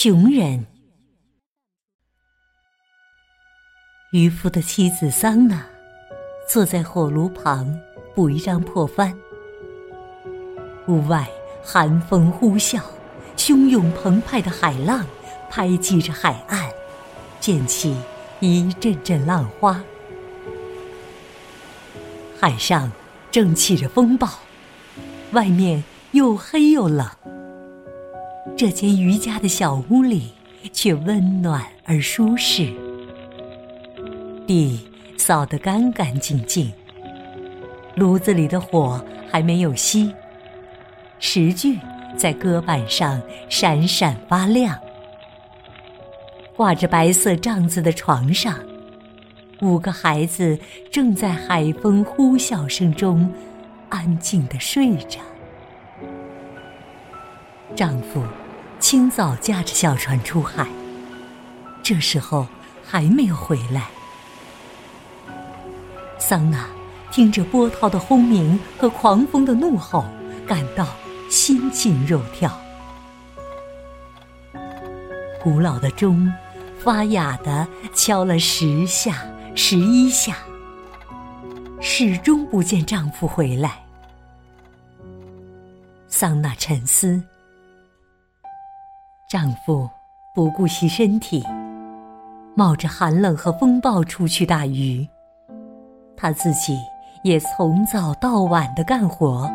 穷人。渔夫的妻子桑娜坐在火炉旁补一张破帆。屋外寒风呼啸，汹涌澎湃的海浪拍击着海岸，溅起一阵阵浪花。海上正起着风暴，外面又黑又冷。这间渔家的小屋里却温暖而舒适，地扫得干干净净，炉子里的火还没有熄，石具在搁板上闪闪发亮。挂着白色帐子的床上，五个孩子正在海风呼啸声中安静地睡着。丈夫。清早驾着小船出海，这时候还没有回来。桑娜听着波涛的轰鸣和狂风的怒吼，感到心惊肉跳。古老的钟发哑的敲了十下、十一下，始终不见丈夫回来。桑娜沉思。丈夫不顾惜身体，冒着寒冷和风暴出去打鱼，他自己也从早到晚的干活，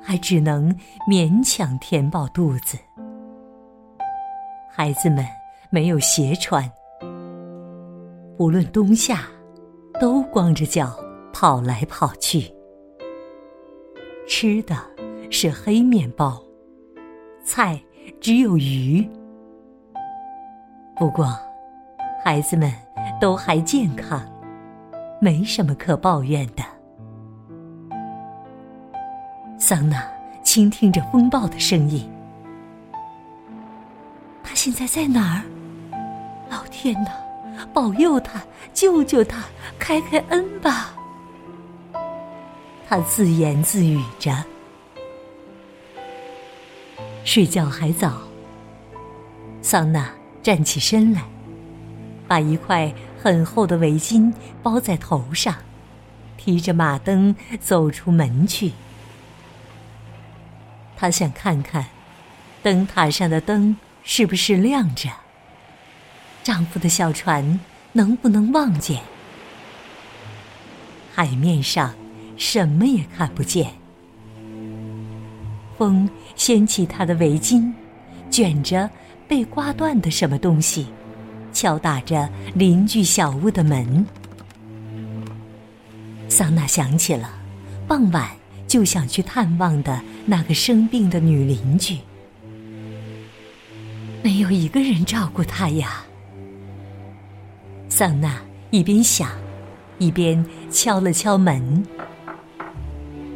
还只能勉强填饱肚子。孩子们没有鞋穿，不论冬夏，都光着脚跑来跑去。吃的是黑面包，菜。只有鱼。不过，孩子们都还健康，没什么可抱怨的。桑娜倾听着风暴的声音，他现在在哪儿？老天哪，保佑他，救救他，开开恩吧！他自言自语着。睡觉还早，桑娜站起身来，把一块很厚的围巾包在头上，提着马灯走出门去。她想看看灯塔上的灯是不是亮着，丈夫的小船能不能望见。海面上什么也看不见。风掀起她的围巾，卷着被刮断的什么东西，敲打着邻居小屋的门。桑娜想起了傍晚就想去探望的那个生病的女邻居，没有一个人照顾她呀。桑娜一边想，一边敲了敲门。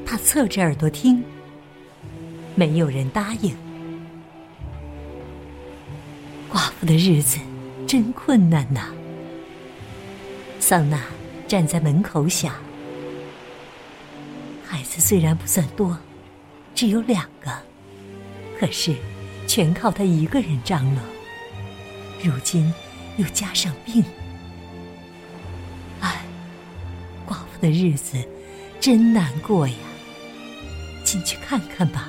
她侧着耳朵听。没有人答应。寡妇的日子真困难呐。桑娜站在门口想：孩子虽然不算多，只有两个，可是全靠他一个人张罗。如今又加上病，唉，寡妇的日子真难过呀。进去看看吧。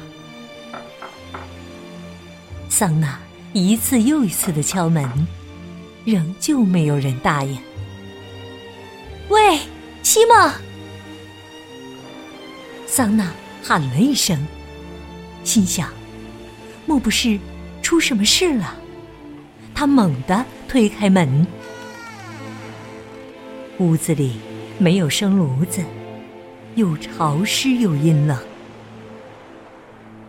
桑娜一次又一次的敲门，仍旧没有人答应。喂，西蒙！桑娜喊了一声，心想：莫不是出什么事了？她猛地推开门，屋子里没有生炉子，又潮湿又阴冷。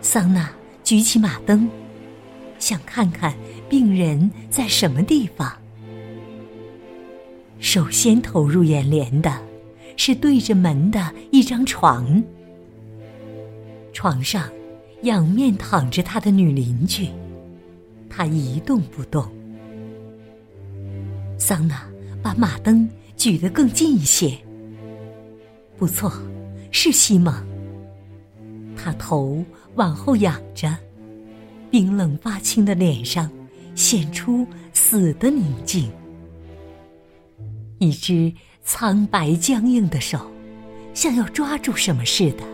桑娜举起马灯。想看看病人在什么地方。首先投入眼帘的是对着门的一张床，床上仰面躺着他的女邻居，她一动不动。桑娜把马灯举得更近一些。不错，是西蒙。他头往后仰着。冰冷发青的脸上，显出死的宁静。一只苍白僵硬的手，像要抓住什么似的，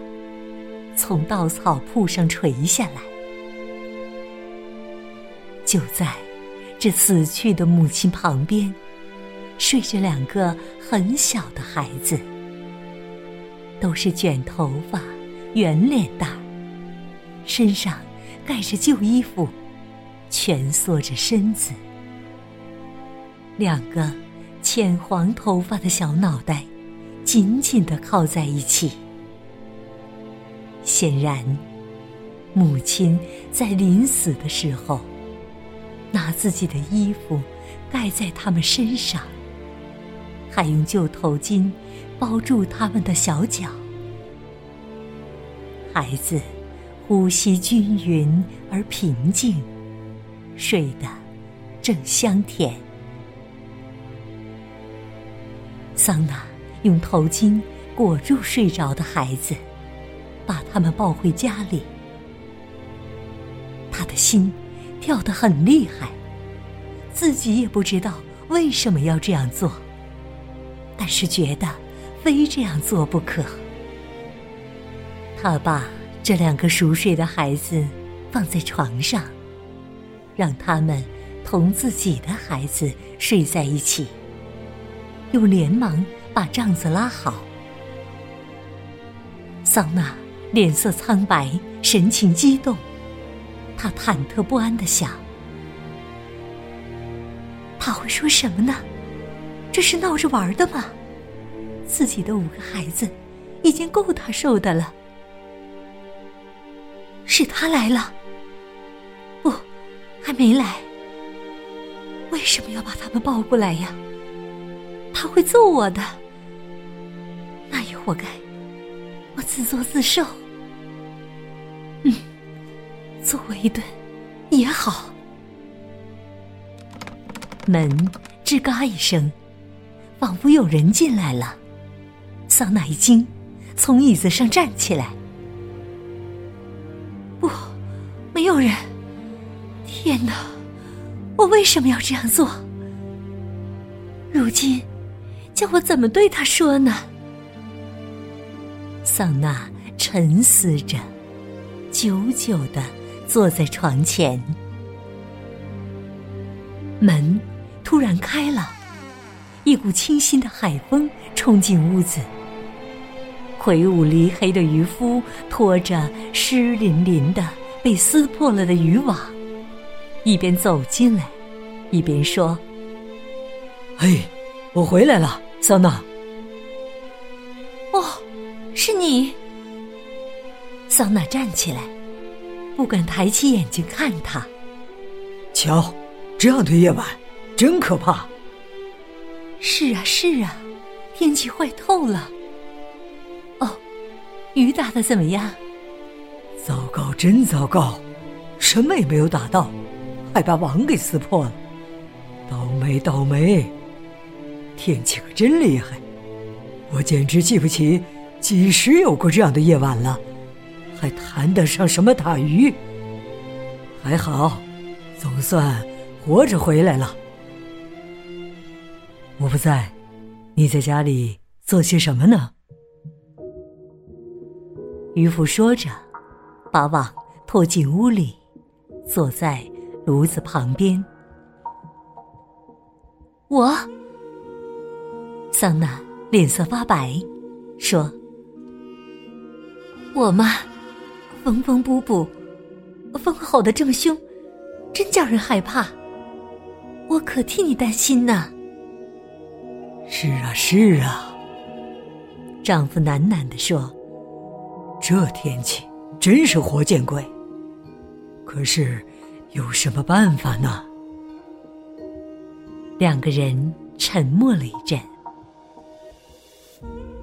从稻草铺上垂下来。就在这死去的母亲旁边，睡着两个很小的孩子，都是卷头发、圆脸蛋儿，身上盖着旧衣服，蜷缩着身子，两个。浅黄头发的小脑袋，紧紧的靠在一起。显然，母亲在临死的时候，拿自己的衣服盖在他们身上，还用旧头巾包住他们的小脚。孩子呼吸均匀而平静，睡得正香甜。桑娜用头巾裹住睡着的孩子，把他们抱回家里。他的心跳得很厉害，自己也不知道为什么要这样做，但是觉得非这样做不可。他把这两个熟睡的孩子放在床上，让他们同自己的孩子睡在一起。又连忙把帐子拉好。桑娜脸色苍白，神情激动，她忐忑不安的想：他会说什么呢？这是闹着玩的吗？自己的五个孩子已经够他受的了。是他来了？不，还没来。为什么要把他们抱过来呀？他会揍我的，那也活该，我自作自受。嗯，揍我一顿也好。门吱嘎一声，仿佛有人进来了。桑娜一惊，从椅子上站起来。夫人。天哪，我为什么要这样做？如今。叫我怎么对他说呢？桑娜沉思着，久久的坐在床前。门突然开了，一股清新的海风冲进屋子。魁梧离黑的渔夫拖着湿淋淋的、被撕破了的渔网，一边走进来，一边说：“嘿。”我回来了，桑娜。哦，是你。桑娜站起来，不敢抬起眼睛看他。瞧，这样的夜晚真可怕。是啊，是啊，天气坏透了。哦，雨打的怎么样？糟糕，真糟糕，什么也没有打到，还把网给撕破了。倒霉，倒霉。天气可真厉害，我简直记不起几时有过这样的夜晚了，还谈得上什么打鱼？还好，总算活着回来了。我不在，你在家里做些什么呢？渔夫说着，把网拖进屋里，坐在炉子旁边。我。桑娜脸色发白，说：“我嘛，缝缝补补，风吼的正凶，真叫人害怕。我可替你担心呢。”是啊，是啊，丈夫喃喃的说：“这天气真是活见鬼。可是有什么办法呢？”两个人沉默了一阵。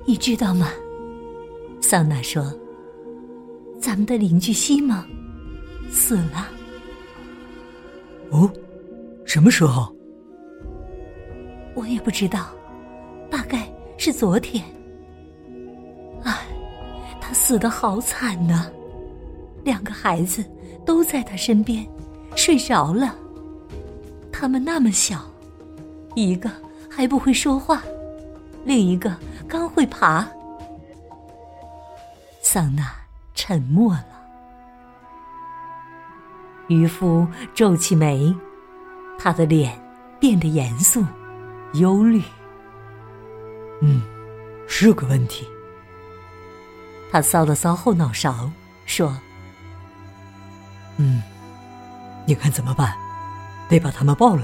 你知道吗？桑娜说：“咱们的邻居西蒙死了。”哦，什么时候？我也不知道，大概是昨天。唉，他死的好惨呐！两个孩子都在他身边，睡着了。他们那么小，一个还不会说话，另一个刚会爬。桑娜沉默了。渔夫皱起眉，他的脸变得严肃、忧虑。嗯，是个问题。他搔了搔后脑勺，说：“嗯，你看怎么办？得把他们抱来。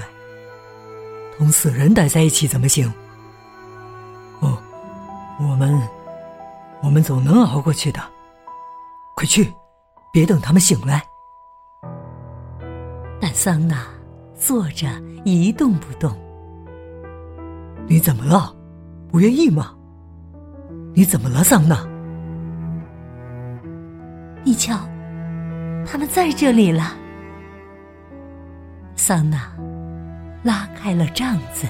同死人待在一起怎么行？哦，我们，我们总能熬过去的。快去，别等他们醒来。”但桑娜坐着一动不动。你怎么了？不愿意吗？你怎么了，桑娜？你瞧，他们在这里了。桑娜拉开了帐子。